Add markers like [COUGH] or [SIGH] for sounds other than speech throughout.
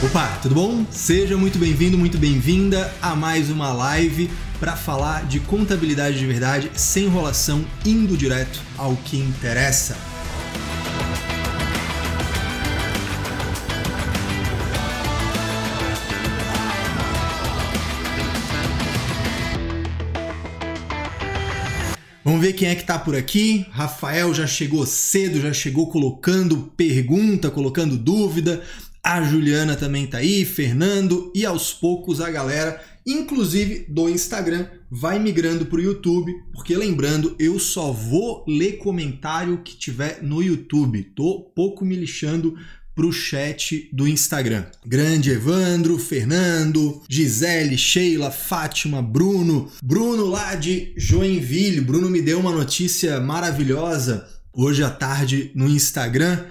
Opa, tudo bom? Seja muito bem-vindo, muito bem-vinda a mais uma live para falar de contabilidade de verdade, sem enrolação, indo direto ao que interessa. Vamos ver quem é que tá por aqui. Rafael já chegou cedo, já chegou colocando pergunta, colocando dúvida. A Juliana também tá aí, Fernando e aos poucos a galera, inclusive do Instagram, vai migrando para o YouTube, porque lembrando, eu só vou ler comentário que tiver no YouTube. Tô pouco me lixando pro chat do Instagram. Grande Evandro, Fernando, Gisele, Sheila, Fátima, Bruno, Bruno lá de Joinville. Bruno me deu uma notícia maravilhosa hoje à tarde no Instagram.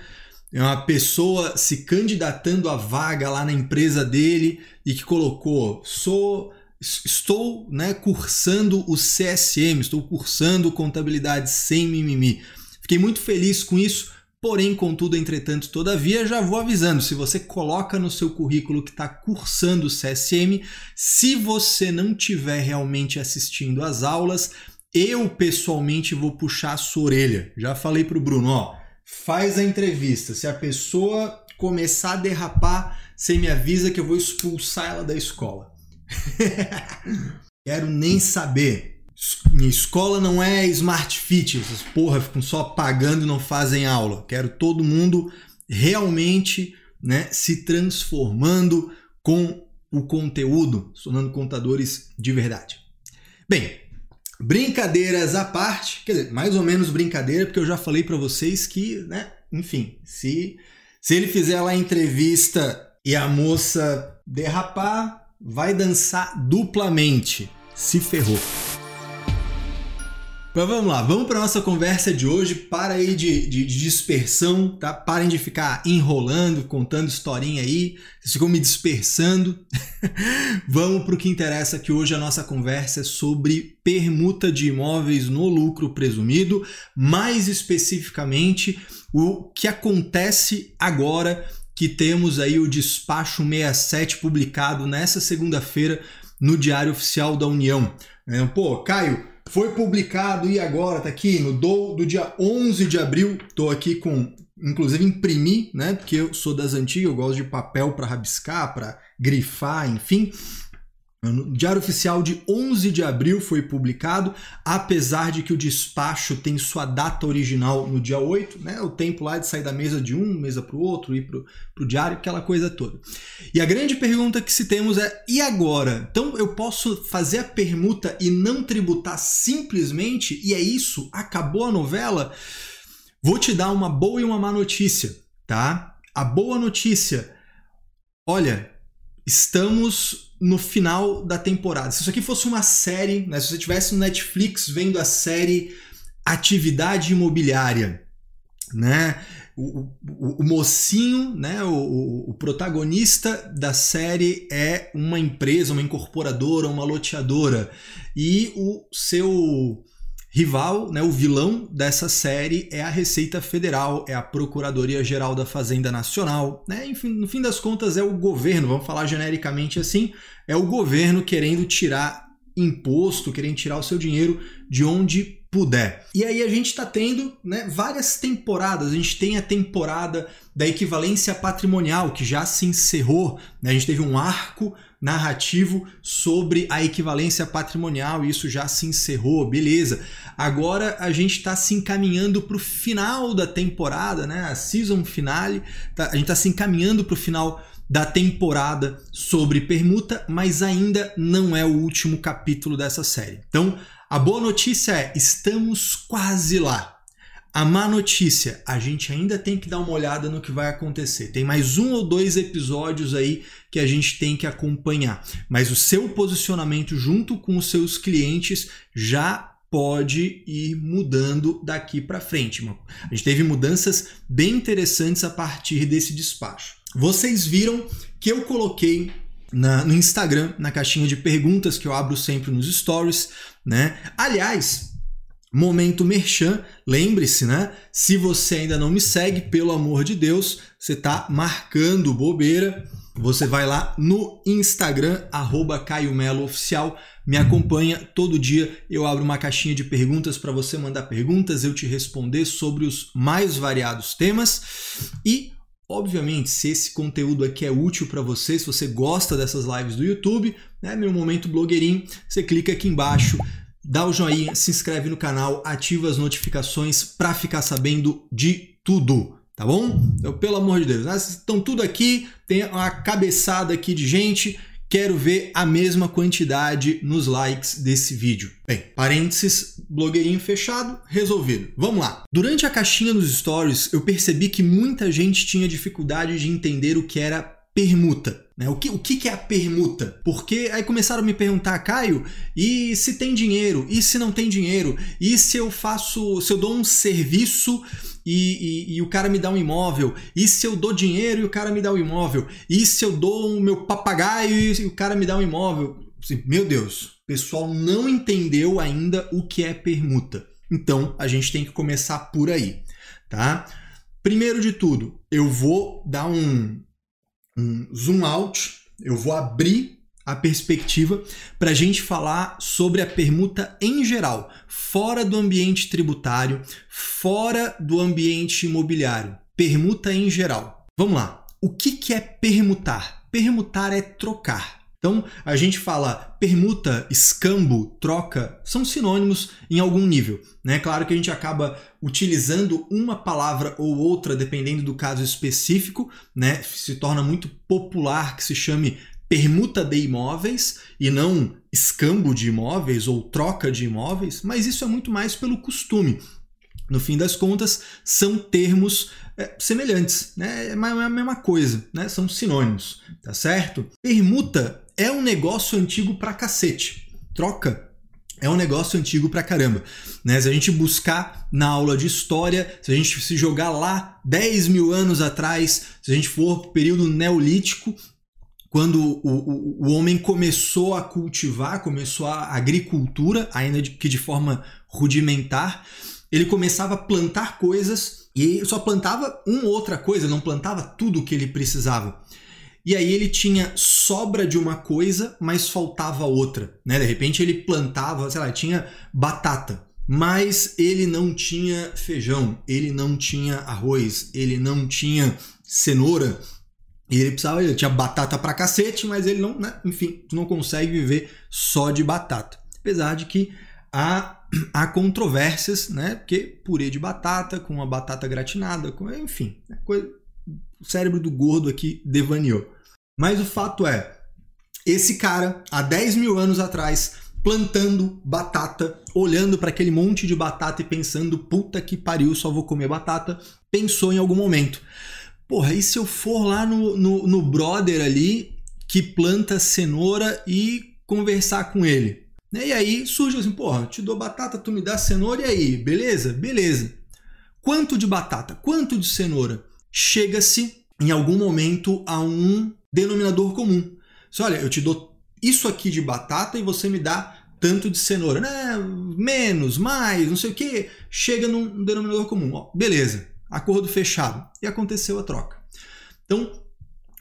É uma pessoa se candidatando à vaga lá na empresa dele e que colocou: sou estou né, cursando o CSM, estou cursando contabilidade sem mimimi. Fiquei muito feliz com isso, porém, contudo, entretanto, todavia, já vou avisando: se você coloca no seu currículo que está cursando o CSM, se você não tiver realmente assistindo às aulas, eu pessoalmente vou puxar a sua orelha. Já falei para o Bruno, ó faz a entrevista. Se a pessoa começar a derrapar, você me avisa que eu vou expulsar ela da escola. [LAUGHS] Quero nem saber. Minha escola não é smart fit, essas porra ficam só pagando e não fazem aula. Quero todo mundo realmente né, se transformando com o conteúdo, tornando contadores de verdade. Bem, Brincadeiras à parte, quer dizer, mais ou menos brincadeira, porque eu já falei para vocês que, né, enfim, se, se ele fizer lá a entrevista e a moça derrapar, vai dançar duplamente. Se ferrou. Mas vamos lá, vamos para nossa conversa de hoje. Para aí de, de, de, dispersão, tá? Parem de ficar enrolando, contando historinha aí. Vocês ficam me dispersando. [LAUGHS] vamos para o que interessa, que hoje a nossa conversa é sobre permuta de imóveis no lucro presumido. Mais especificamente, o que acontece agora que temos aí o despacho 67 publicado nessa segunda-feira no Diário Oficial da União. Pô, Caio foi publicado e agora tá aqui no do, do dia 11 de abril. Tô aqui com inclusive imprimi, né? Porque eu sou das antigas, eu gosto de papel para rabiscar, para grifar, enfim. No Diário Oficial de 11 de abril foi publicado, apesar de que o despacho tem sua data original no dia 8, né? o tempo lá de sair da mesa de um, mesa para o outro, ir para o diário, aquela coisa toda. E a grande pergunta que se temos é: e agora? Então eu posso fazer a permuta e não tributar simplesmente? E é isso? Acabou a novela? Vou te dar uma boa e uma má notícia, tá? A boa notícia, olha, estamos no final da temporada. Se isso aqui fosse uma série, né, se você tivesse no Netflix vendo a série Atividade Imobiliária, né? O, o, o mocinho, né, o, o, protagonista da série é uma empresa, uma incorporadora, uma loteadora. E o seu rival, né, o vilão dessa série é a Receita Federal, é a Procuradoria Geral da Fazenda Nacional, né? Enfim, no fim das contas é o governo, vamos falar genericamente assim, é o governo querendo tirar imposto, querendo tirar o seu dinheiro de onde puder. E aí a gente está tendo né, várias temporadas. A gente tem a temporada da equivalência patrimonial, que já se encerrou. Né? A gente teve um arco narrativo sobre a equivalência patrimonial, e isso já se encerrou, beleza. Agora a gente está se encaminhando para o final da temporada, né? A season finale, tá, a gente está se encaminhando para o final da temporada sobre permuta, mas ainda não é o último capítulo dessa série. Então, a boa notícia é: estamos quase lá. A má notícia, a gente ainda tem que dar uma olhada no que vai acontecer. Tem mais um ou dois episódios aí que a gente tem que acompanhar. Mas o seu posicionamento junto com os seus clientes já pode ir mudando daqui para frente. A gente teve mudanças bem interessantes a partir desse despacho. Vocês viram que eu coloquei na, no Instagram, na caixinha de perguntas que eu abro sempre nos stories, né? Aliás, Momento Merchan, lembre-se, né? Se você ainda não me segue, pelo amor de Deus, você está marcando bobeira. você vai lá no Instagram, arroba Caio Oficial, me acompanha todo dia. Eu abro uma caixinha de perguntas para você mandar perguntas, eu te responder sobre os mais variados temas. E, obviamente, se esse conteúdo aqui é útil para você, se você gosta dessas lives do YouTube, né, meu momento blogueirinho, você clica aqui embaixo, dá o joinha, se inscreve no canal, ativa as notificações para ficar sabendo de tudo tá bom? Então, pelo amor de Deus, né? estão tudo aqui, tem uma cabeçada aqui de gente Quero ver a mesma quantidade nos likes desse vídeo. Bem, parênteses, blogueirinho fechado, resolvido. Vamos lá. Durante a caixinha dos stories, eu percebi que muita gente tinha dificuldade de entender o que era permuta. Né? O, que, o que é a permuta? Porque aí começaram a me perguntar, Caio, e se tem dinheiro? E se não tem dinheiro? E se eu faço, se eu dou um serviço e, e, e, o cara me dá um imóvel? E se eu dou dinheiro e o cara me dá um imóvel? E se eu dou o meu papagaio e o cara me dá um imóvel? Assim, meu Deus, o pessoal não entendeu ainda o que é permuta. Então a gente tem que começar por aí, tá? Primeiro de tudo, eu vou dar um, um zoom out, eu vou abrir a perspectiva para a gente falar sobre a permuta em geral, fora do ambiente tributário, fora do ambiente imobiliário. Permuta em geral. Vamos lá. O que, que é permutar? Permutar é trocar. Então, a gente fala permuta, escambo, troca, são sinônimos em algum nível. Né? Claro que a gente acaba utilizando uma palavra ou outra dependendo do caso específico, né? se torna muito popular que se chame permuta de imóveis e não escambo de imóveis ou troca de imóveis, mas isso é muito mais pelo costume. No fim das contas, são termos é, semelhantes, né? é a mesma coisa, né? são sinônimos, tá certo? Permuta é um negócio antigo pra cacete. Troca é um negócio antigo pra caramba. Né? Se a gente buscar na aula de história, se a gente se jogar lá 10 mil anos atrás, se a gente for pro período neolítico, quando o, o, o, homem começou a cultivar, começou a agricultura, ainda que de forma rudimentar, ele começava a plantar coisas e só plantava uma ou outra coisa, não plantava tudo o que ele precisava. E aí ele tinha sobra de uma coisa, mas faltava outra, né? De repente ele plantava, sei lá, tinha batata, mas ele não tinha feijão, ele não tinha arroz, ele não tinha cenoura, e ele precisava, ele tinha batata pra cacete, mas ele não, né? Enfim, tu não consegue viver só de batata. Apesar de que há, há controvérsias, né? Porque purê de batata com uma batata gratinada, com, enfim, né? coisa, o cérebro do gordo aqui devaneou. Mas o fato é, esse cara, há 10 mil anos atrás, plantando batata, olhando para aquele monte de batata e pensando, puta que pariu, só vou comer batata, pensou em algum momento. Porra, e se eu for lá no, no, no brother ali que planta cenoura e conversar com ele? E aí surge assim, porra, te dou batata, tu me dá cenoura e aí, beleza? Beleza. Quanto de batata? Quanto de cenoura? Chega-se em algum momento a um denominador comum. Você olha, eu te dou isso aqui de batata e você me dá tanto de cenoura. Né? Menos, mais, não sei o que. Chega num denominador comum. Ó, beleza acordo fechado. E aconteceu a troca. Então,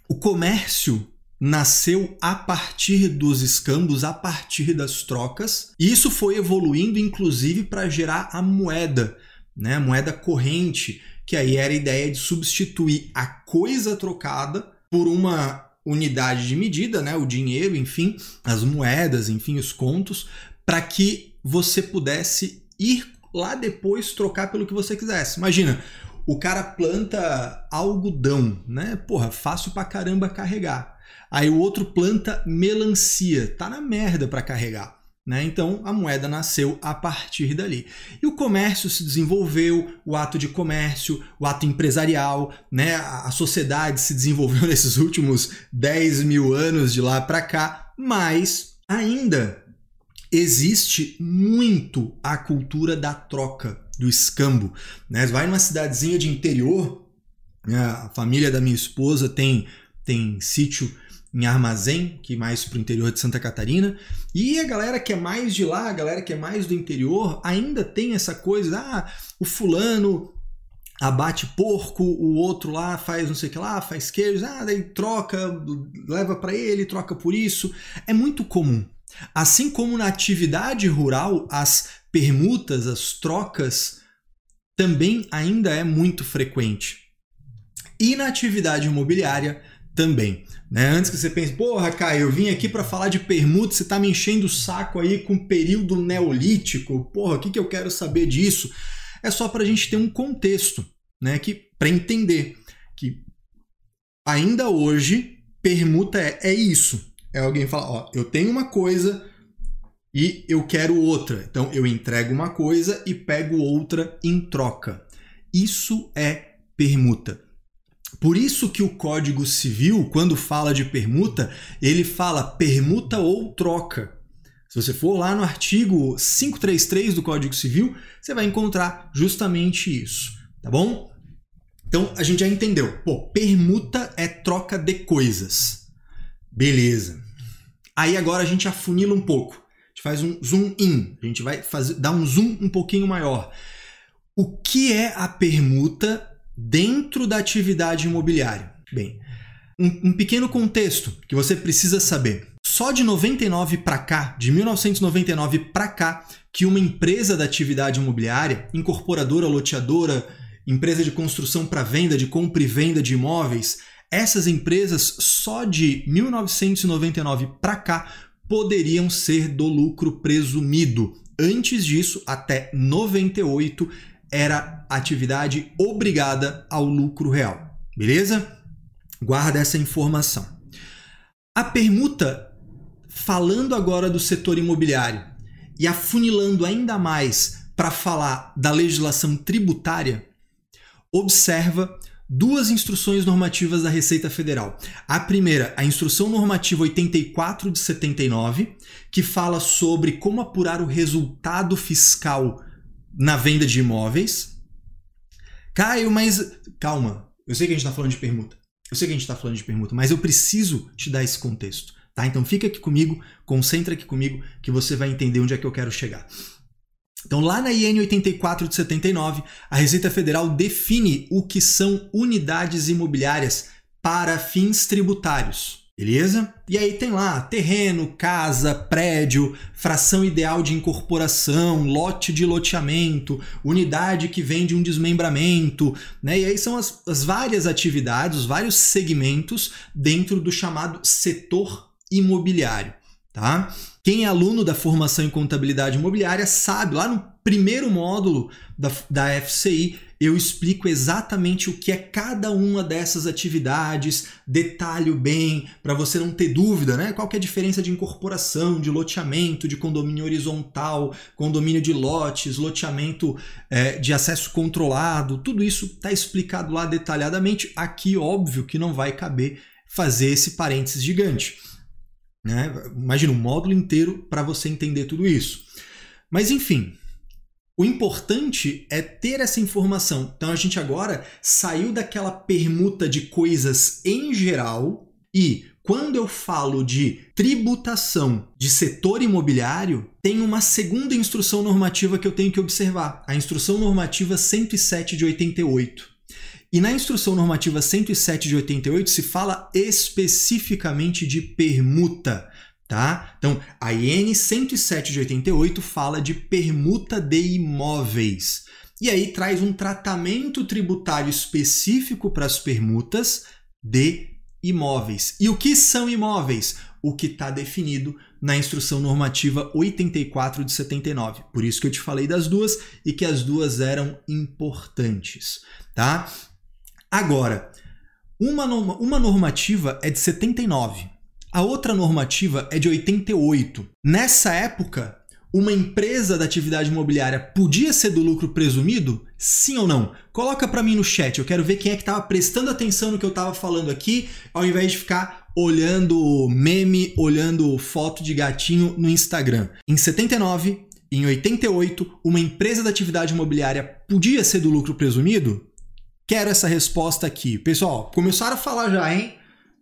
o comércio nasceu a partir dos escambos, a partir das trocas, e isso foi evoluindo inclusive para gerar a moeda, né? A moeda corrente, que aí era a ideia de substituir a coisa trocada por uma unidade de medida, né? O dinheiro, enfim, as moedas, enfim, os contos, para que você pudesse ir lá depois trocar pelo que você quisesse. Imagina, o cara planta algodão, né? Porra, fácil pra caramba carregar. Aí o outro planta melancia, tá na merda para carregar. Né? Então a moeda nasceu a partir dali. E o comércio se desenvolveu, o ato de comércio, o ato empresarial, né? a sociedade se desenvolveu [LAUGHS] nesses últimos 10 mil anos de lá para cá, mas ainda existe muito a cultura da troca do escambo. Né? Vai numa cidadezinha de interior, né? a família da minha esposa tem, tem sítio em armazém, que é mais para o interior de Santa Catarina, e a galera que é mais de lá, a galera que é mais do interior, ainda tem essa coisa, ah, o fulano abate porco, o outro lá faz não sei o que lá, faz queijo, ah, daí troca, leva para ele, troca por isso. É muito comum. Assim como na atividade rural, as permutas, as trocas também ainda é muito frequente. E na atividade imobiliária também. Né? Antes que você pense, porra, Caio, eu vim aqui para falar de permuta, você está me enchendo o saco aí com o período neolítico, porra, o que, que eu quero saber disso? É só para a gente ter um contexto, né? Que para entender que ainda hoje permuta é, é isso. É alguém falar, ó, eu tenho uma coisa e eu quero outra. Então eu entrego uma coisa e pego outra em troca. Isso é permuta. Por isso que o Código Civil, quando fala de permuta, ele fala permuta ou troca. Se você for lá no artigo 533 do Código Civil, você vai encontrar justamente isso, tá bom? Então a gente já entendeu. Pô, permuta é troca de coisas. Beleza. Aí agora a gente afunila um pouco. A gente faz um zoom in. A gente vai fazer, dar um zoom um pouquinho maior. O que é a permuta dentro da atividade imobiliária? Bem, um, um pequeno contexto que você precisa saber. Só de 99 para cá, de 1999 para cá, que uma empresa da atividade imobiliária, incorporadora, loteadora, empresa de construção para venda, de compra e venda de imóveis, essas empresas só de 1999 para cá poderiam ser do lucro presumido. Antes disso, até 98, era atividade obrigada ao lucro real. Beleza? Guarda essa informação. A permuta, falando agora do setor imobiliário e afunilando ainda mais para falar da legislação tributária, observa duas instruções normativas da Receita Federal. A primeira, a Instrução Normativa 84 de 79, que fala sobre como apurar o resultado fiscal na venda de imóveis. Caio, mas calma, eu sei que a gente está falando de permuta. Eu sei que a gente está falando de permuta, mas eu preciso te dar esse contexto. Tá? Então fica aqui comigo, concentra aqui comigo, que você vai entender onde é que eu quero chegar. Então, lá na IN 84 de 79, a Receita Federal define o que são unidades imobiliárias para fins tributários. Beleza? E aí tem lá terreno, casa, prédio, fração ideal de incorporação, lote de loteamento, unidade que vem de um desmembramento, né? E aí são as, as várias atividades, os vários segmentos dentro do chamado setor imobiliário, tá? Quem é aluno da formação em contabilidade imobiliária sabe, lá no primeiro módulo da, da FCI, eu explico exatamente o que é cada uma dessas atividades, detalho bem, para você não ter dúvida, né? Qual é a diferença de incorporação, de loteamento, de condomínio horizontal, condomínio de lotes, loteamento é, de acesso controlado, tudo isso está explicado lá detalhadamente. Aqui, óbvio que não vai caber fazer esse parênteses gigante. Né? Imagina um módulo inteiro para você entender tudo isso. Mas enfim, o importante é ter essa informação. Então a gente agora saiu daquela permuta de coisas em geral e quando eu falo de tributação de setor imobiliário, tem uma segunda instrução normativa que eu tenho que observar, a instrução normativa 107 de 88. E na instrução normativa 107 de 88 se fala especificamente de permuta, tá? Então, a IN 107 de 88 fala de permuta de imóveis. E aí traz um tratamento tributário específico para as permutas de imóveis. E o que são imóveis? O que está definido na instrução normativa 84 de 79. Por isso que eu te falei das duas e que as duas eram importantes, tá? Agora, uma, uma normativa é de 79, a outra normativa é de 88. Nessa época, uma empresa da atividade imobiliária podia ser do lucro presumido? Sim ou não? Coloca para mim no chat, eu quero ver quem é que estava prestando atenção no que eu estava falando aqui, ao invés de ficar olhando meme, olhando foto de gatinho no Instagram. Em 79, em 88, uma empresa da atividade imobiliária podia ser do lucro presumido? Quero essa resposta aqui. Pessoal, começaram a falar já, hein?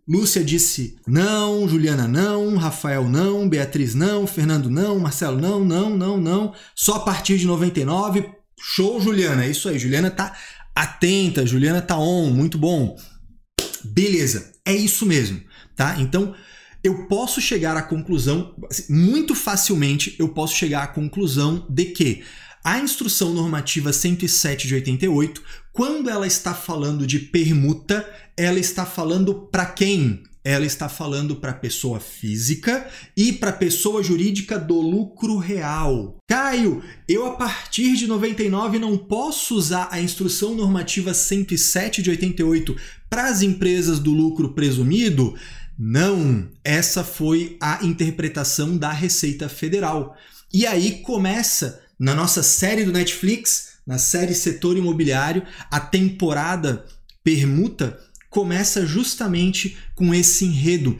Lúcia disse não, Juliana não, Rafael não, Beatriz não, Fernando não, Marcelo não, não, não, não. Só a partir de 99. Show, Juliana. É isso aí. Juliana tá Atenta, Juliana tá on, muito bom. Beleza, é isso mesmo, tá? Então, eu posso chegar à conclusão, assim, muito facilmente, eu posso chegar à conclusão de que a instrução normativa 107 de 88, quando ela está falando de permuta, ela está falando para quem? Ela está falando para pessoa física e para pessoa jurídica do lucro real. Caio, eu a partir de 99 não posso usar a instrução normativa 107 de 88 para as empresas do lucro presumido? Não, essa foi a interpretação da Receita Federal. E aí começa, na nossa série do Netflix, na série Setor Imobiliário, a temporada Permuta começa justamente com esse enredo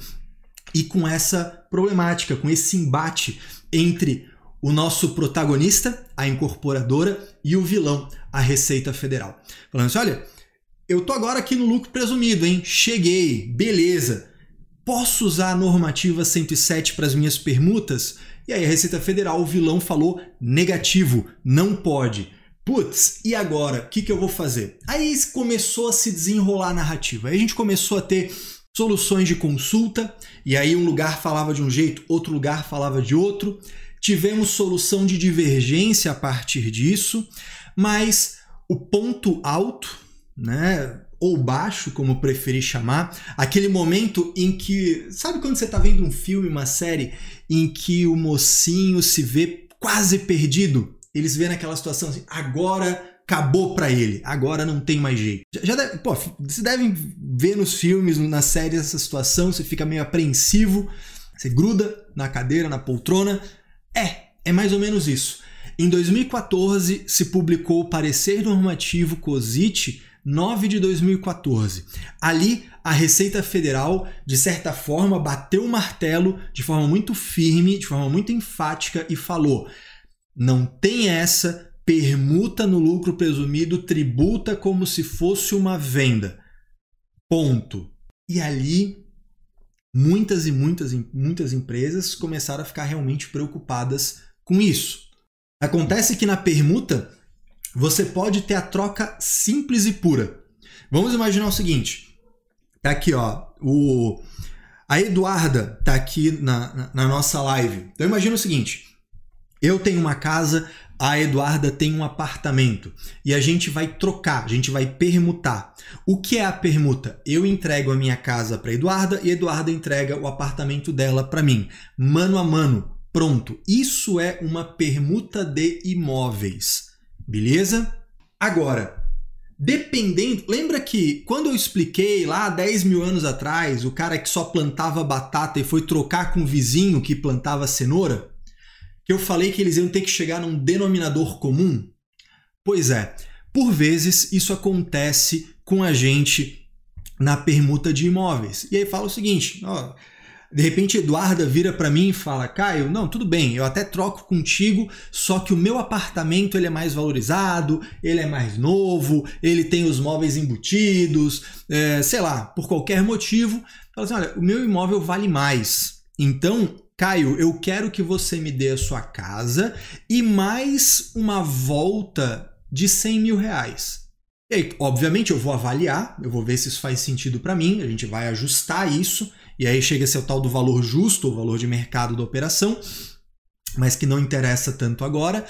e com essa problemática, com esse embate entre o nosso protagonista, a incorporadora, e o vilão, a Receita Federal. Falando assim: olha, eu tô agora aqui no lucro presumido, hein? Cheguei, beleza. Posso usar a normativa 107 para as minhas permutas? E aí a Receita Federal, o vilão falou negativo, não pode. Putz, e agora? O que, que eu vou fazer? Aí começou a se desenrolar a narrativa. Aí a gente começou a ter soluções de consulta, e aí um lugar falava de um jeito, outro lugar falava de outro. Tivemos solução de divergência a partir disso, mas o ponto alto, né, ou baixo, como preferir chamar, aquele momento em que, sabe quando você está vendo um filme, uma série, em que o mocinho se vê quase perdido? Eles vê naquela situação assim, agora acabou para ele, agora não tem mais jeito. Já, já deve, pô, vocês devem ver nos filmes, na série essa situação, você fica meio apreensivo, você gruda na cadeira, na poltrona. É, é mais ou menos isso. Em 2014 se publicou o parecer normativo COSIT 9 de 2014. Ali, a Receita Federal, de certa forma, bateu o martelo de forma muito firme, de forma muito enfática e falou: não tem essa, permuta no lucro presumido, tributa como se fosse uma venda. Ponto. E ali, muitas e muitas, muitas empresas começaram a ficar realmente preocupadas com isso. Acontece que na permuta você pode ter a troca simples e pura. Vamos imaginar o seguinte: tá aqui, ó, o a Eduarda tá aqui na, na, na nossa live. Então imagina o seguinte: eu tenho uma casa, a Eduarda tem um apartamento e a gente vai trocar, a gente vai permutar. O que é a permuta? Eu entrego a minha casa para Eduarda e Eduarda entrega o apartamento dela para mim, mano a mano. Pronto, isso é uma permuta de imóveis. Beleza? Agora, dependendo. Lembra que quando eu expliquei lá 10 mil anos atrás, o cara que só plantava batata e foi trocar com o vizinho que plantava cenoura? Que eu falei que eles iam ter que chegar num denominador comum? Pois é, por vezes isso acontece com a gente na permuta de imóveis. E aí fala o seguinte: ó, de repente, Eduarda vira para mim e fala: Caio, não, tudo bem, eu até troco contigo, só que o meu apartamento ele é mais valorizado, ele é mais novo, ele tem os móveis embutidos, é, sei lá, por qualquer motivo. Fala assim: olha, o meu imóvel vale mais. Então, Caio, eu quero que você me dê a sua casa e mais uma volta de 100 mil reais. E aí, obviamente, eu vou avaliar, eu vou ver se isso faz sentido para mim, a gente vai ajustar isso e aí chega a ser o tal do valor justo, o valor de mercado da operação, mas que não interessa tanto agora.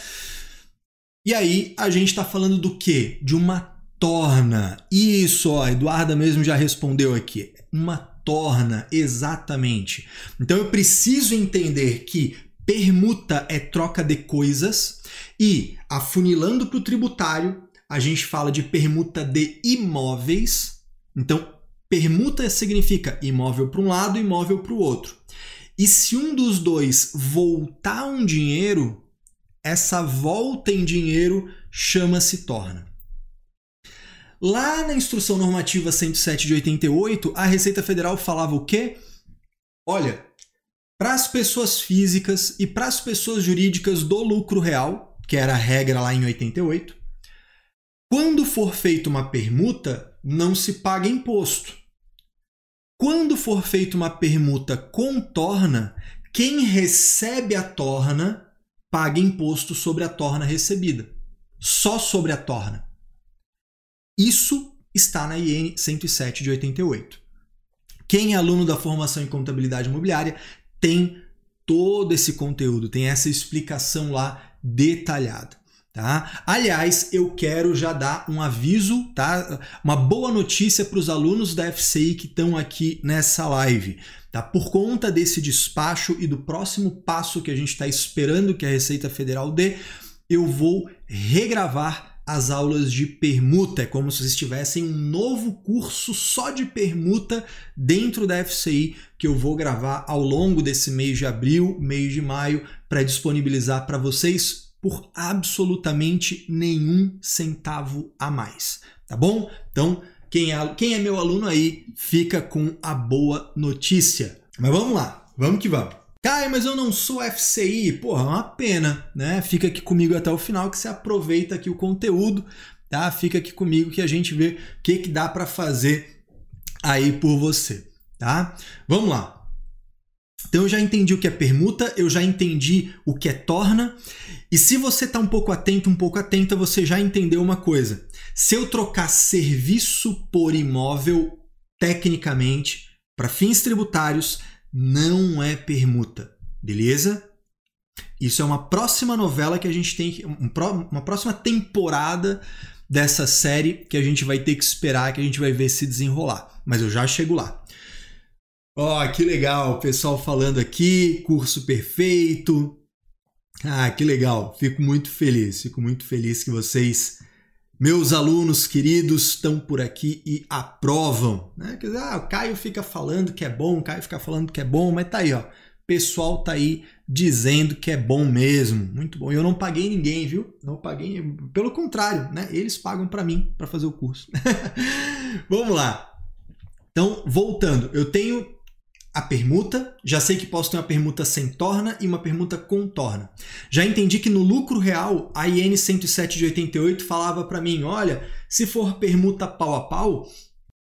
E aí a gente está falando do quê? De uma torna. Isso, ó, a Eduarda mesmo já respondeu aqui. Uma torna, exatamente. Então eu preciso entender que permuta é troca de coisas e afunilando para o tributário, a gente fala de permuta de imóveis. Então, Permuta significa imóvel para um lado, imóvel para o outro. E se um dos dois voltar um dinheiro, essa volta em dinheiro chama-se torna. Lá na instrução normativa 107 de 88, a Receita Federal falava o quê? Olha, para as pessoas físicas e para as pessoas jurídicas do lucro real, que era a regra lá em 88, quando for feita uma permuta, não se paga imposto. Quando for feita uma permuta com torna, quem recebe a torna paga imposto sobre a torna recebida. Só sobre a torna. Isso está na IN 107 de 88. Quem é aluno da formação em contabilidade imobiliária tem todo esse conteúdo, tem essa explicação lá detalhada. Tá? Aliás, eu quero já dar um aviso, tá? Uma boa notícia para os alunos da FCI que estão aqui nessa live. Tá? Por conta desse despacho e do próximo passo que a gente está esperando que a Receita Federal dê, eu vou regravar as aulas de permuta. É como se vocês tivessem um novo curso só de permuta dentro da FCI que eu vou gravar ao longo desse mês de abril, mês de maio, para disponibilizar para vocês por absolutamente nenhum centavo a mais. Tá bom? Então, quem é, quem é meu aluno aí, fica com a boa notícia. Mas vamos lá, vamos que vamos. Caio, mas eu não sou FCI. Porra, é uma pena, né? Fica aqui comigo até o final que você aproveita aqui o conteúdo, tá? Fica aqui comigo que a gente vê o que, que dá para fazer aí por você, tá? Vamos lá. Então eu já entendi o que é permuta, eu já entendi o que é torna, e se você está um pouco atento, um pouco atenta, você já entendeu uma coisa. Se eu trocar serviço por imóvel, tecnicamente, para fins tributários, não é permuta, beleza? Isso é uma próxima novela que a gente tem, uma próxima temporada dessa série que a gente vai ter que esperar, que a gente vai ver se desenrolar. Mas eu já chego lá. Ó, oh, que legal, pessoal falando aqui, curso perfeito. Ah, que legal, fico muito feliz, fico muito feliz que vocês, meus alunos queridos, estão por aqui e aprovam. Né? Quer dizer, ah, o Caio fica falando que é bom, o Caio fica falando que é bom, mas tá aí, ó. O pessoal tá aí dizendo que é bom mesmo. Muito bom. Eu não paguei ninguém, viu? Não paguei, pelo contrário, né? Eles pagam para mim para fazer o curso. [LAUGHS] Vamos lá. Então, voltando, eu tenho a permuta, já sei que posso ter uma permuta sem torna e uma permuta com torna. Já entendi que no lucro real, a IN 107 de 88 falava para mim, olha, se for permuta pau a pau,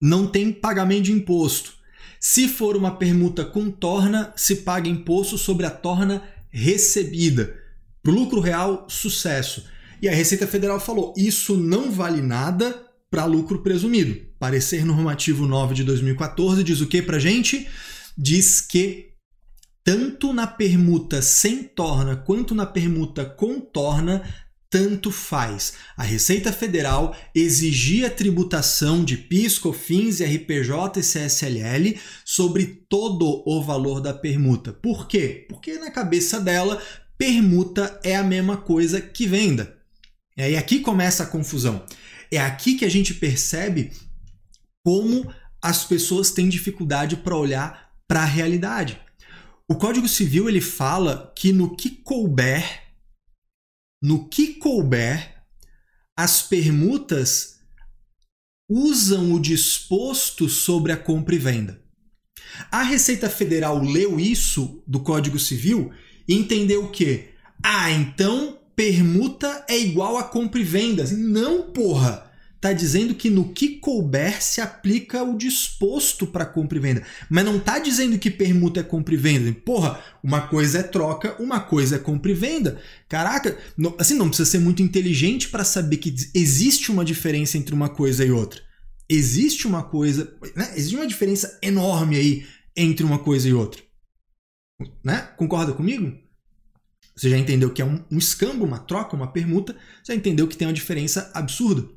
não tem pagamento de imposto. Se for uma permuta com torna, se paga imposto sobre a torna recebida. Para o lucro real, sucesso. E a Receita Federal falou: isso não vale nada para lucro presumido. Parecer normativo 9 de 2014 diz o que para gente? Diz que tanto na permuta sem torna quanto na permuta com torna, tanto faz. A Receita Federal exigia tributação de PIS, COFINS, RPJ e CSLL sobre todo o valor da permuta. Por quê? Porque na cabeça dela, permuta é a mesma coisa que venda. E aqui começa a confusão. É aqui que a gente percebe como as pessoas têm dificuldade para olhar para a realidade. O Código Civil ele fala que no que couber, no que couber, as permutas usam o disposto sobre a compra e venda. A Receita Federal leu isso do Código Civil e entendeu que, ah, então permuta é igual a compra e venda. Não, porra! Está dizendo que no que couber se aplica o disposto para compra e venda. Mas não está dizendo que permuta é compra e venda. Porra, uma coisa é troca, uma coisa é compra e venda. Caraca, não, assim não precisa ser muito inteligente para saber que existe uma diferença entre uma coisa e outra. Existe uma coisa, né? existe uma diferença enorme aí entre uma coisa e outra. Né? Concorda comigo? Você já entendeu que é um, um escambo, uma troca, uma permuta, já entendeu que tem uma diferença absurda.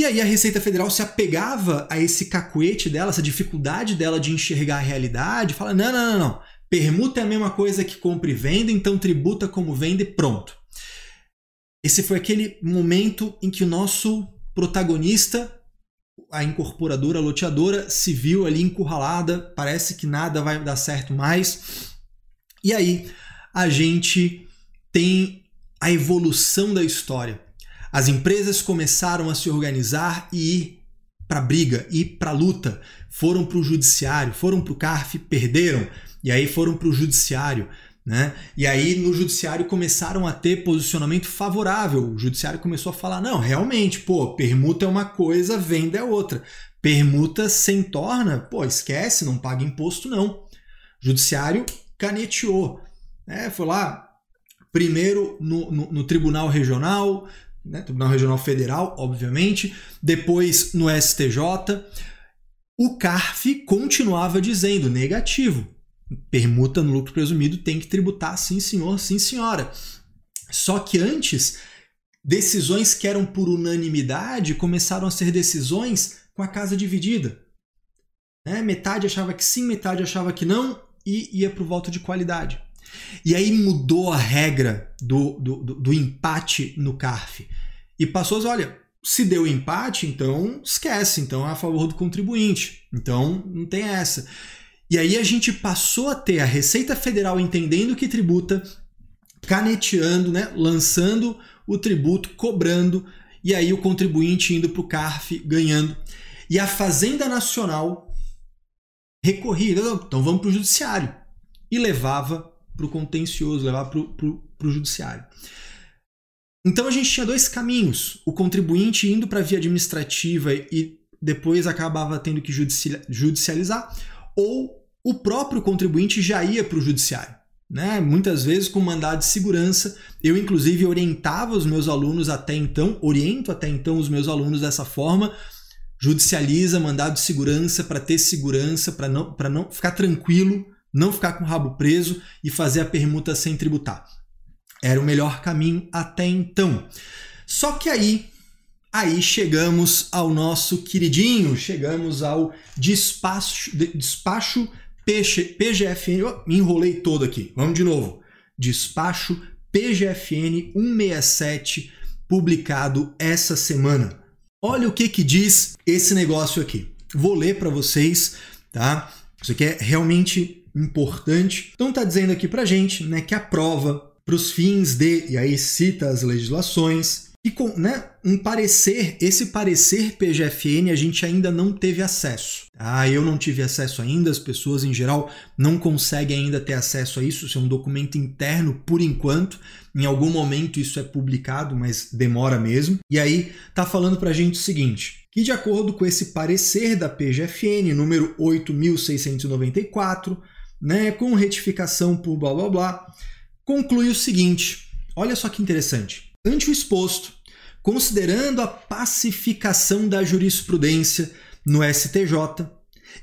E aí a Receita Federal se apegava a esse cacuete dela, essa dificuldade dela de enxergar a realidade, fala: não, não, não, não. Permuta é a mesma coisa que compra e venda, então tributa como vende, pronto. Esse foi aquele momento em que o nosso protagonista, a incorporadora, a loteadora, se viu ali encurralada, parece que nada vai dar certo mais. E aí a gente tem a evolução da história. As empresas começaram a se organizar e ir para briga, ir para luta. Foram para o judiciário, foram para o CARF, perderam, e aí foram para o judiciário. Né? E aí no judiciário começaram a ter posicionamento favorável. O judiciário começou a falar: não, realmente, pô, permuta é uma coisa, venda é outra. Permuta sem torna, pô, esquece, não paga imposto, não. O judiciário caneteou. Né? Foi lá, primeiro no, no, no Tribunal Regional, né, Tribunal Regional Federal, obviamente, depois no STJ. O CARF continuava dizendo negativo. Permuta no lucro presumido tem que tributar, sim senhor, sim senhora. Só que antes, decisões que eram por unanimidade começaram a ser decisões com a casa dividida. Né? Metade achava que sim, metade achava que não, e ia para o voto de qualidade. E aí mudou a regra do, do, do, do empate no CARF. E passou olha, se deu empate, então esquece, então é a favor do contribuinte. Então não tem essa. E aí a gente passou a ter a Receita Federal entendendo que tributa, caneteando, né, lançando o tributo, cobrando, e aí o contribuinte indo para o CARF ganhando. E a Fazenda Nacional recorria, então vamos para o judiciário. E levava para o contencioso, levava para o judiciário. Então a gente tinha dois caminhos: o contribuinte indo para a via administrativa e depois acabava tendo que judicializar, ou o próprio contribuinte já ia para o judiciário. Né? Muitas vezes com mandado de segurança. Eu, inclusive, orientava os meus alunos até então, oriento até então os meus alunos dessa forma. Judicializa mandado de segurança para ter segurança, para não, não ficar tranquilo, não ficar com o rabo preso e fazer a permuta sem tributar. Era o melhor caminho até então. Só que aí, aí chegamos ao nosso queridinho, chegamos ao despacho, despacho PGFN. Oh, me enrolei todo aqui. Vamos de novo. Despacho PGFN 167, publicado essa semana. Olha o que, que diz esse negócio aqui. Vou ler para vocês, tá? Isso aqui é realmente importante. Então tá dizendo aqui pra gente, né, que a prova para os fins de, e aí cita as legislações, e com né, um parecer, esse parecer PGFN a gente ainda não teve acesso. Ah, eu não tive acesso ainda, as pessoas em geral não conseguem ainda ter acesso a isso, isso é um documento interno por enquanto. Em algum momento isso é publicado, mas demora mesmo. E aí tá falando para a gente o seguinte: que de acordo com esse parecer da PGFN, número 8694, né, com retificação por blá blá blá, conclui o seguinte: olha só que interessante. Ante o exposto, considerando a pacificação da jurisprudência no STJ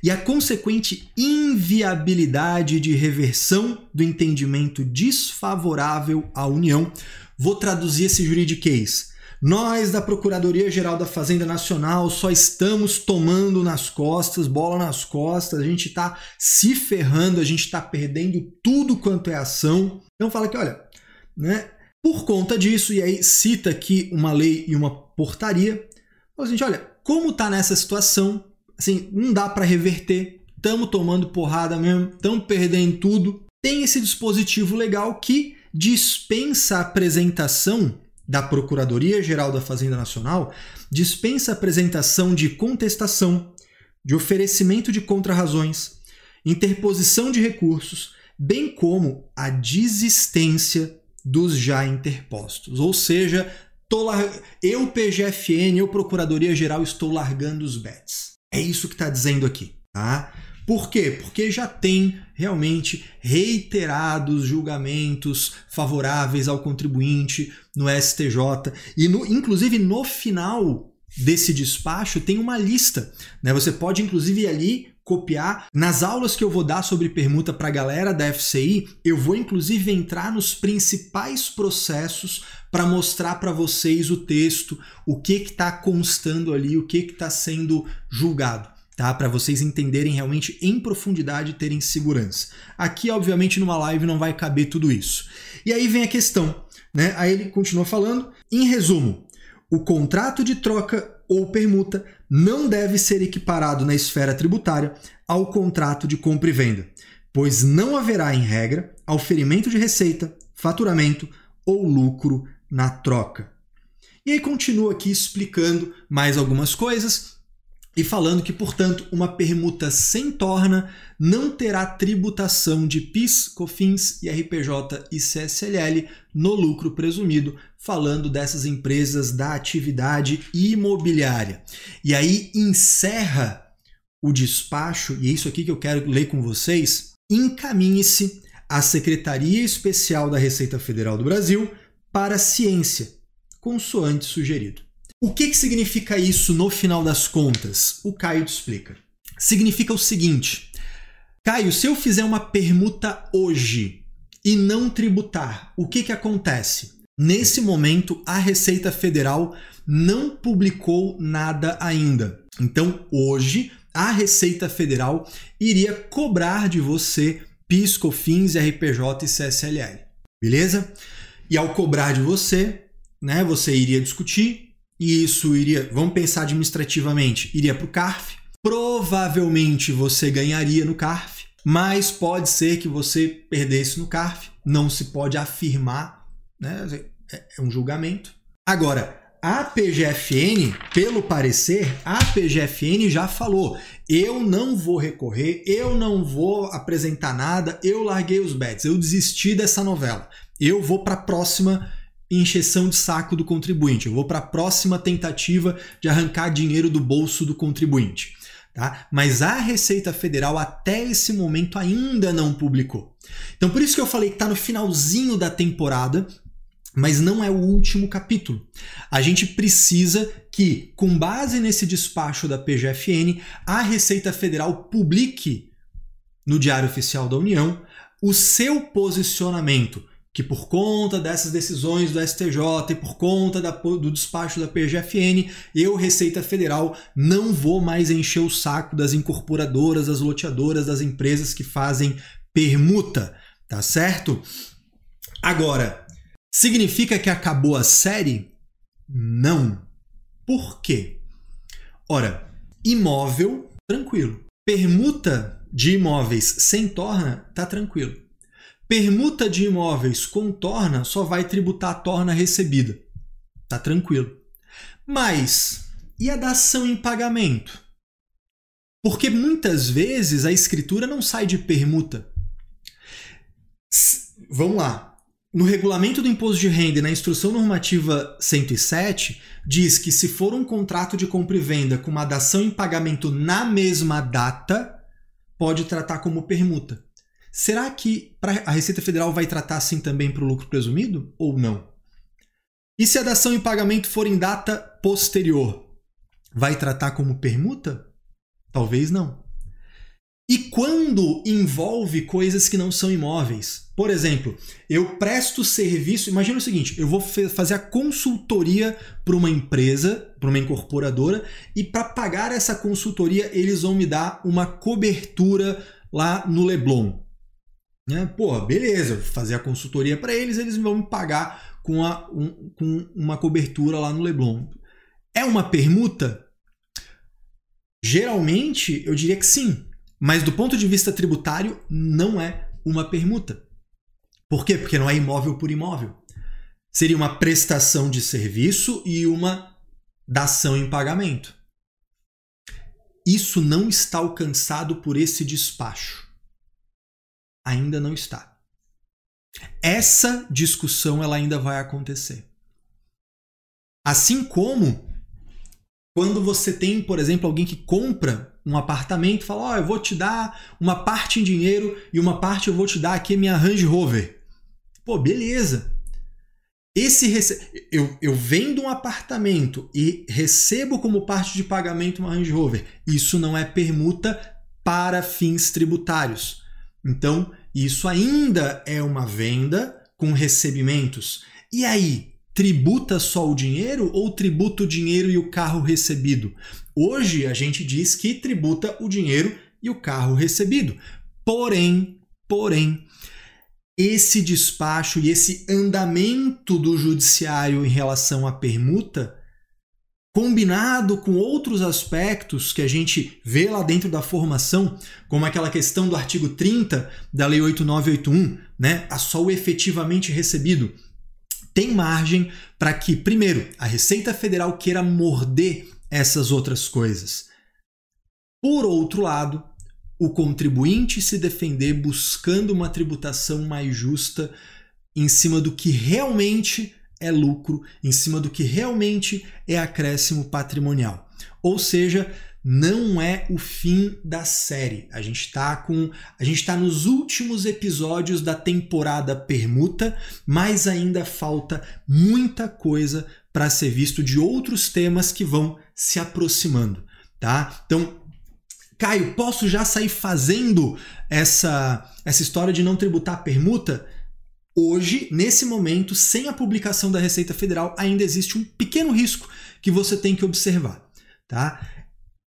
e a consequente inviabilidade de reversão do entendimento desfavorável à União, vou traduzir esse juridiquês. Nós da Procuradoria-Geral da Fazenda Nacional só estamos tomando nas costas, bola nas costas, a gente está se ferrando, a gente está perdendo tudo quanto é ação. Então fala que, olha, né, por conta disso, e aí cita aqui uma lei e uma portaria, fala assim, olha, como está nessa situação, assim, não dá para reverter, estamos tomando porrada mesmo, estamos perdendo tudo. Tem esse dispositivo legal que dispensa a apresentação da Procuradoria-Geral da Fazenda Nacional dispensa apresentação de contestação, de oferecimento de contrarrazões, interposição de recursos, bem como a desistência dos já interpostos. Ou seja, lar... eu, PGFN, eu, Procuradoria-Geral, estou largando os bets. É isso que está dizendo aqui. Tá? Por quê? Porque já tem realmente reiterados julgamentos favoráveis ao contribuinte no STJ e no, inclusive no final desse despacho tem uma lista, né? Você pode inclusive ali copiar. Nas aulas que eu vou dar sobre permuta para a galera da FCI, eu vou inclusive entrar nos principais processos para mostrar para vocês o texto, o que está constando ali, o que está sendo julgado tá? Para vocês entenderem realmente em profundidade e terem segurança. Aqui, obviamente, numa live não vai caber tudo isso. E aí vem a questão, né? Aí ele continua falando. Em resumo, o contrato de troca ou permuta não deve ser equiparado na esfera tributária ao contrato de compra e venda, pois não haverá, em regra, auferimento de receita, faturamento ou lucro na troca. E aí continua aqui explicando mais algumas coisas, e falando que, portanto, uma permuta sem torna não terá tributação de PIS, COFINS, IRPJ e CSLL no lucro presumido, falando dessas empresas da atividade imobiliária. E aí encerra o despacho, e é isso aqui que eu quero ler com vocês, encaminhe-se à Secretaria Especial da Receita Federal do Brasil para ciência consoante sugerido. O que, que significa isso no final das contas? O Caio te explica. Significa o seguinte: Caio, se eu fizer uma permuta hoje e não tributar, o que, que acontece? Nesse momento, a Receita Federal não publicou nada ainda. Então, hoje, a Receita Federal iria cobrar de você PIS, COFINS, RPJ e CSLL. Beleza? E ao cobrar de você, né, você iria discutir e isso iria, vamos pensar administrativamente, iria para o CARF. Provavelmente você ganharia no CARF, mas pode ser que você perdesse no CARF. Não se pode afirmar, né? É, é um julgamento. Agora, a PGFN, pelo parecer, a PGFN já falou: eu não vou recorrer, eu não vou apresentar nada, eu larguei os bets, eu desisti dessa novela. Eu vou para a próxima encheção de saco do contribuinte, eu vou para a próxima tentativa de arrancar dinheiro do bolso do contribuinte. Tá? Mas a Receita Federal até esse momento ainda não publicou. Então por isso que eu falei que está no finalzinho da temporada, mas não é o último capítulo. A gente precisa que, com base nesse despacho da PGFN, a Receita Federal publique no Diário Oficial da União o seu posicionamento, que por conta dessas decisões do STJ e por conta da, do despacho da PGFN, eu, Receita Federal, não vou mais encher o saco das incorporadoras, das loteadoras, das empresas que fazem permuta, tá certo? Agora, Significa que acabou a série? Não. Por quê? Ora, imóvel, tranquilo. Permuta de imóveis sem torna, tá tranquilo. Permuta de imóveis com torna só vai tributar a torna recebida. Tá tranquilo. Mas e a dação em pagamento? Porque muitas vezes a escritura não sai de permuta. Vamos lá. No regulamento do imposto de renda e na instrução normativa 107, diz que se for um contrato de compra e venda com uma dação em pagamento na mesma data, pode tratar como permuta. Será que a Receita Federal vai tratar assim também para o lucro presumido ou não? E se a dação em pagamento for em data posterior, vai tratar como permuta? Talvez não. E quando envolve coisas que não são imóveis? Por exemplo, eu presto serviço. Imagina o seguinte: eu vou fazer a consultoria para uma empresa, para uma incorporadora, e para pagar essa consultoria, eles vão me dar uma cobertura lá no Leblon. Né? Pô, beleza, vou fazer a consultoria para eles, eles vão me pagar com, a, um, com uma cobertura lá no Leblon. É uma permuta? Geralmente, eu diria que sim. Mas do ponto de vista tributário, não é uma permuta. Por quê? Porque não é imóvel por imóvel. Seria uma prestação de serviço e uma dação em pagamento. Isso não está alcançado por esse despacho. Ainda não está. Essa discussão ela ainda vai acontecer. Assim como quando você tem, por exemplo, alguém que compra um apartamento e fala: Ó, oh, eu vou te dar uma parte em dinheiro e uma parte eu vou te dar aqui minha Range Rover. Pô, beleza. Esse rece... eu, eu vendo um apartamento e recebo como parte de pagamento uma Range Rover. Isso não é permuta para fins tributários. Então, isso ainda é uma venda com recebimentos. E aí, tributa só o dinheiro ou tributa o dinheiro e o carro recebido? Hoje a gente diz que tributa o dinheiro e o carro recebido. Porém, porém, esse despacho e esse andamento do judiciário em relação à permuta, combinado com outros aspectos que a gente vê lá dentro da formação, como aquela questão do artigo 30 da Lei 8981, né, a só o efetivamente recebido tem margem para que, primeiro, a Receita Federal queira morder essas outras coisas. Por outro lado, o contribuinte se defender buscando uma tributação mais justa em cima do que realmente é lucro, em cima do que realmente é acréscimo patrimonial. Ou seja, não é o fim da série. A gente está com, a gente está nos últimos episódios da temporada permuta, mas ainda falta muita coisa para ser visto de outros temas que vão se aproximando, tá? Então, Caio, posso já sair fazendo essa essa história de não tributar permuta? Hoje, nesse momento, sem a publicação da Receita Federal, ainda existe um pequeno risco que você tem que observar, tá?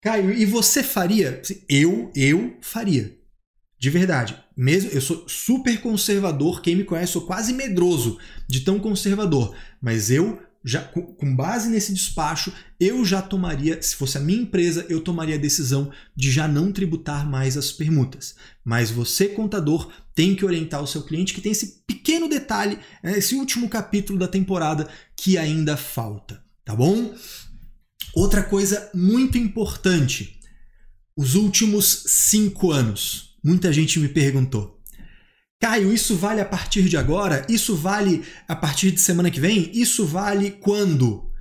Caio, e você faria? Eu, eu faria. De verdade. Mesmo eu sou super conservador, quem me conhece, sou quase medroso de tão conservador, mas eu já com base nesse despacho, eu já tomaria, se fosse a minha empresa, eu tomaria a decisão de já não tributar mais as permutas. Mas você, contador, tem que orientar o seu cliente que tem esse pequeno detalhe, né, esse último capítulo da temporada que ainda falta, tá bom? Outra coisa muito importante: os últimos cinco anos. Muita gente me perguntou. Caio, isso vale a partir de agora? Isso vale a partir de semana que vem? Isso vale quando?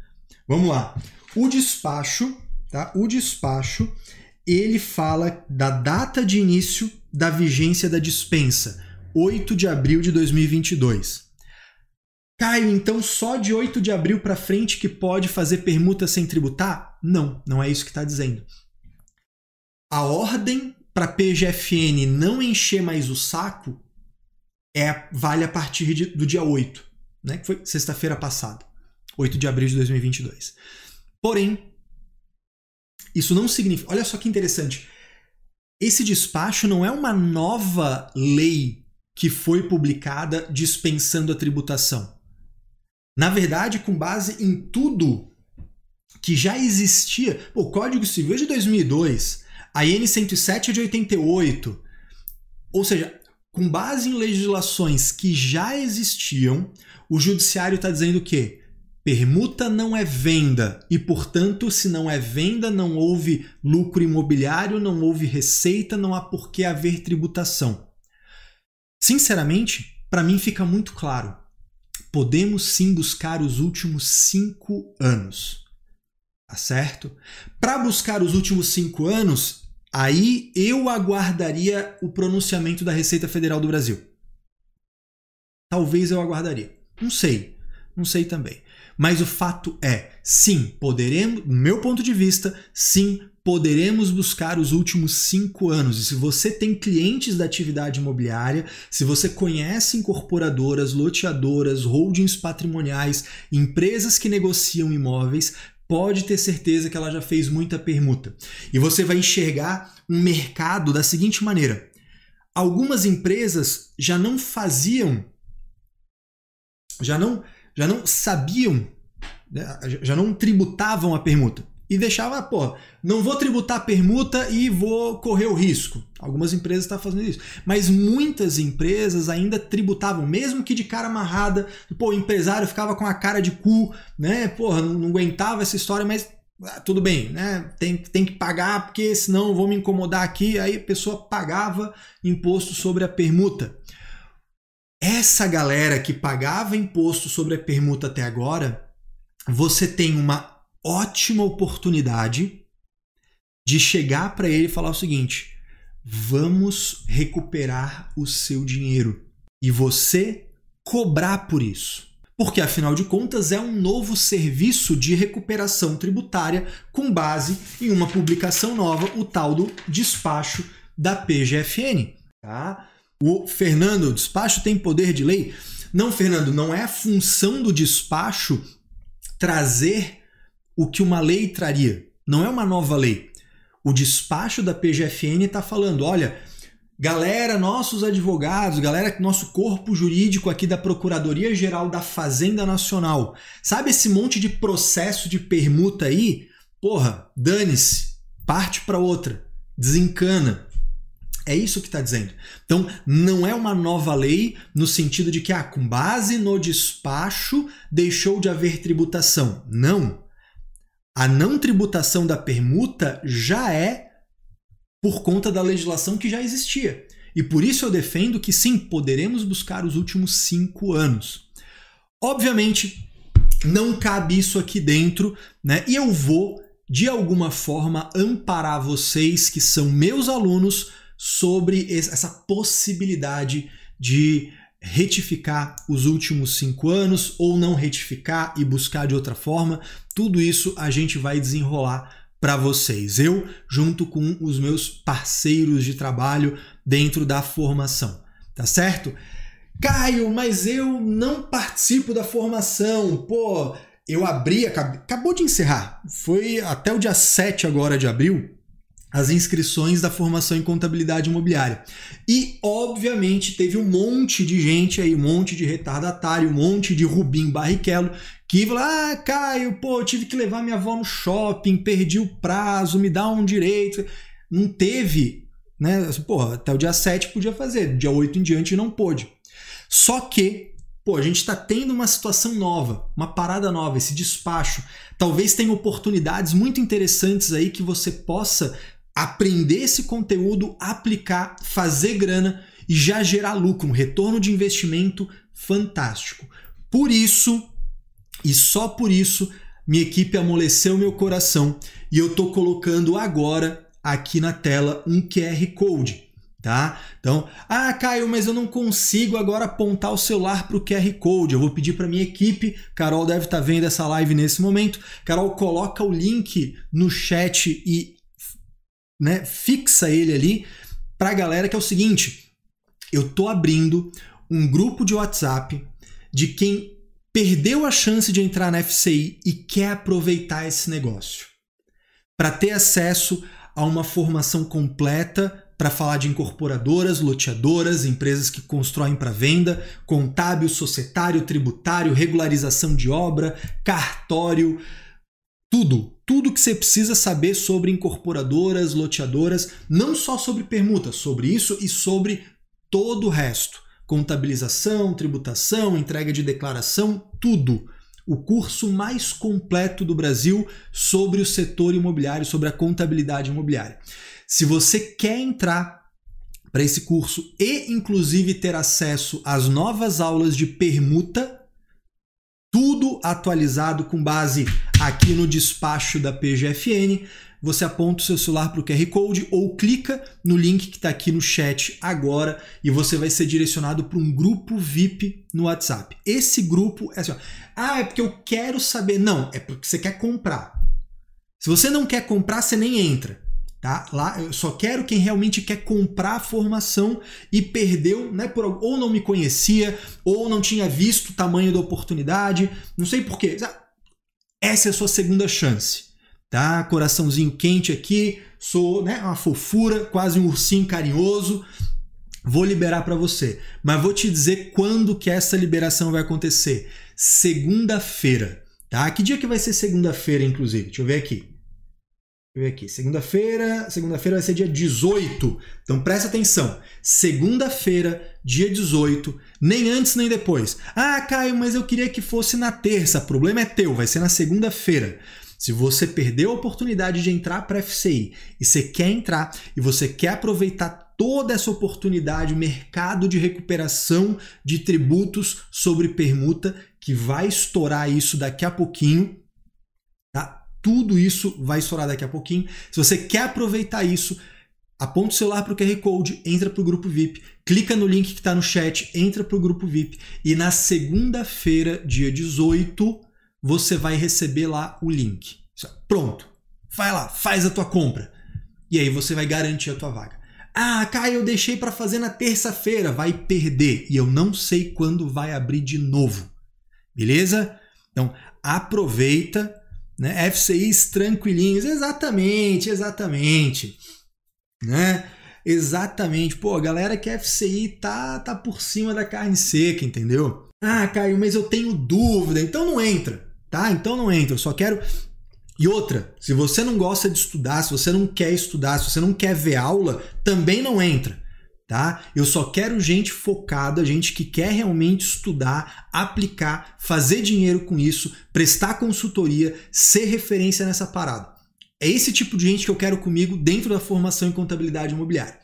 Vamos lá. O despacho, tá? O despacho, ele fala da data de início da vigência da dispensa, 8 de abril de 2022. Caio, então só de 8 de abril para frente que pode fazer permuta sem tributar? Não, não é isso que está dizendo. A ordem para PGFN não encher mais o saco é, vale a partir de, do dia 8, né, que foi sexta-feira passada, 8 de abril de 2022. Porém, isso não significa. Olha só que interessante. Esse despacho não é uma nova lei que foi publicada dispensando a tributação. Na verdade, com base em tudo que já existia, o Código Civil é de 2002, a IN 107 é de 88. Ou seja, com base em legislações que já existiam, o judiciário está dizendo que permuta não é venda e, portanto, se não é venda, não houve lucro imobiliário, não houve receita, não há por que haver tributação. Sinceramente, para mim fica muito claro. Podemos sim buscar os últimos cinco anos. Tá certo? Para buscar os últimos cinco anos, Aí eu aguardaria o pronunciamento da Receita Federal do Brasil. Talvez eu aguardaria. Não sei. Não sei também. Mas o fato é, sim, poderemos, do meu ponto de vista, sim, poderemos buscar os últimos cinco anos. E se você tem clientes da atividade imobiliária, se você conhece incorporadoras, loteadoras, holdings patrimoniais, empresas que negociam imóveis, pode ter certeza que ela já fez muita permuta. E você vai enxergar um mercado da seguinte maneira: algumas empresas já não faziam, já não, já não sabiam, né, já não tributavam a permuta e deixava, pô, não vou tributar a permuta e vou correr o risco. Algumas empresas estão fazendo isso. Mas muitas empresas ainda tributavam, mesmo que de cara amarrada. Pô, o empresário ficava com a cara de cu, né? Porra, não, não aguentava essa história, mas ah, tudo bem, né? Tem, tem que pagar, porque senão vou me incomodar aqui. Aí a pessoa pagava imposto sobre a permuta. Essa galera que pagava imposto sobre a permuta até agora, você tem uma ótima oportunidade de chegar para ele e falar o seguinte: vamos recuperar o seu dinheiro e você cobrar por isso. Porque afinal de contas é um novo serviço de recuperação tributária com base em uma publicação nova, o tal do despacho da PGFN. Tá? O Fernando, o despacho tem poder de lei? Não, Fernando, não é a função do despacho trazer o que uma lei traria. Não é uma nova lei. O despacho da PGFN está falando: olha, galera, nossos advogados, galera, nosso corpo jurídico aqui da Procuradoria Geral da Fazenda Nacional, sabe esse monte de processo de permuta aí? Porra, dane-se, parte para outra, desencana. É isso que está dizendo. Então, não é uma nova lei no sentido de que, ah, com base no despacho, deixou de haver tributação. Não a não tributação da permuta já é por conta da legislação que já existia. E por isso eu defendo que sim, poderemos buscar os últimos cinco anos. Obviamente, não cabe isso aqui dentro, né? E eu vou, de alguma forma, amparar vocês que são meus alunos sobre essa possibilidade de retificar os últimos cinco anos ou não retificar e buscar de outra forma. Tudo isso a gente vai desenrolar para vocês. Eu, junto com os meus parceiros de trabalho dentro da formação. Tá certo? Caio, mas eu não participo da formação. Pô, eu abri, acabou de encerrar. Foi até o dia 7 agora de abril as inscrições da formação em contabilidade imobiliária. E, obviamente, teve um monte de gente aí, um monte de retardatário, um monte de Rubim Barrichello, que falou: Ah, Caio, pô, tive que levar minha avó no shopping, perdi o prazo, me dá um direito. Não teve, né? Porra, até o dia 7 podia fazer, dia 8 em diante não pôde. Só que, pô, a gente está tendo uma situação nova, uma parada nova, esse despacho. Talvez tenha oportunidades muito interessantes aí que você possa aprender esse conteúdo, aplicar, fazer grana e já gerar lucro, um retorno de investimento fantástico. Por isso, e só por isso, minha equipe amoleceu meu coração e eu estou colocando agora aqui na tela um QR Code tá? Então, ah, Caio, mas eu não consigo agora apontar o celular para o QR Code. Eu vou pedir para minha equipe. Carol deve estar tá vendo essa live nesse momento. Carol, coloca o link no chat e né, fixa ele ali para a galera que é o seguinte: eu tô abrindo um grupo de WhatsApp de quem perdeu a chance de entrar na FCI e quer aproveitar esse negócio. Para ter acesso a uma formação completa para falar de incorporadoras, loteadoras, empresas que constroem para venda, contábil, societário, tributário, regularização de obra, cartório, tudo, tudo que você precisa saber sobre incorporadoras, loteadoras, não só sobre permuta, sobre isso e sobre todo o resto. Contabilização, tributação, entrega de declaração, tudo. O curso mais completo do Brasil sobre o setor imobiliário, sobre a contabilidade imobiliária. Se você quer entrar para esse curso e, inclusive, ter acesso às novas aulas de permuta, tudo atualizado com base aqui no despacho da PGFN, você aponta o seu celular para o QR Code ou clica no link que está aqui no chat agora e você vai ser direcionado para um grupo VIP no WhatsApp. Esse grupo é assim: ó, ah, é porque eu quero saber. Não, é porque você quer comprar. Se você não quer comprar, você nem entra. Tá? Lá eu só quero quem realmente quer comprar a formação e perdeu, né? Por, ou não me conhecia, ou não tinha visto o tamanho da oportunidade, não sei porquê. Essa é a sua segunda chance. Tá? Coraçãozinho quente aqui, sou né, uma fofura, quase um ursinho carinhoso. Vou liberar para você, mas vou te dizer quando que essa liberação vai acontecer. Segunda-feira, tá? Que dia que vai ser segunda-feira, inclusive? Deixa eu ver aqui. Ver aqui. Segunda-feira. Segunda-feira vai ser dia 18. Então presta atenção. Segunda-feira, dia 18. Nem antes nem depois. Ah, Caio, mas eu queria que fosse na terça. O problema é teu. Vai ser na segunda-feira. Se você perdeu a oportunidade de entrar para a FCI e você quer entrar e você quer aproveitar toda essa oportunidade, mercado de recuperação de tributos sobre permuta, que vai estourar isso daqui a pouquinho, tudo isso vai estourar daqui a pouquinho. Se você quer aproveitar isso, aponta o celular para o QR Code, entra para o grupo VIP, clica no link que está no chat, entra para o grupo VIP e na segunda-feira, dia 18, você vai receber lá o link. Pronto. Vai lá, faz a tua compra. E aí você vai garantir a tua vaga. Ah, Caio, eu deixei para fazer na terça-feira, vai perder e eu não sei quando vai abrir de novo. Beleza? Então, aproveita né? FCIs tranquilinhos, exatamente, exatamente. Né? Exatamente. Pô, a galera que é FCI tá, tá por cima da carne seca, entendeu? Ah, Caio, mas eu tenho dúvida. Então não entra, tá? Então não entra. Eu só quero. E outra, se você não gosta de estudar, se você não quer estudar, se você não quer ver aula, também não entra tá? Eu só quero gente focada, gente que quer realmente estudar, aplicar, fazer dinheiro com isso, prestar consultoria, ser referência nessa parada. É esse tipo de gente que eu quero comigo dentro da formação em contabilidade imobiliária.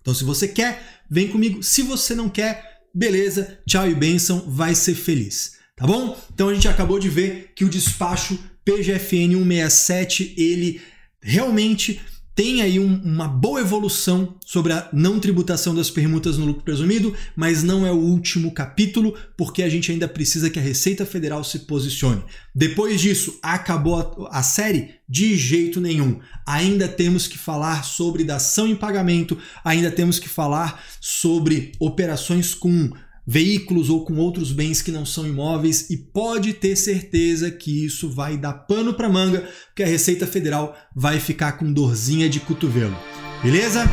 Então, se você quer, vem comigo. Se você não quer, beleza, tchau e benção, vai ser feliz. Tá bom? Então a gente acabou de ver que o despacho PGFN 167, ele realmente tem aí um, uma boa evolução sobre a não tributação das permutas no lucro presumido, mas não é o último capítulo, porque a gente ainda precisa que a Receita Federal se posicione. Depois disso, acabou a, a série? De jeito nenhum. Ainda temos que falar sobre dação em pagamento, ainda temos que falar sobre operações com veículos ou com outros bens que não são imóveis e pode ter certeza que isso vai dar pano para manga, porque a Receita Federal vai ficar com dorzinha de cotovelo. Beleza?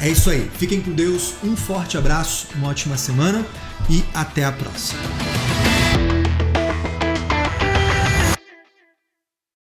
É isso aí. Fiquem com Deus. Um forte abraço, uma ótima semana e até a próxima.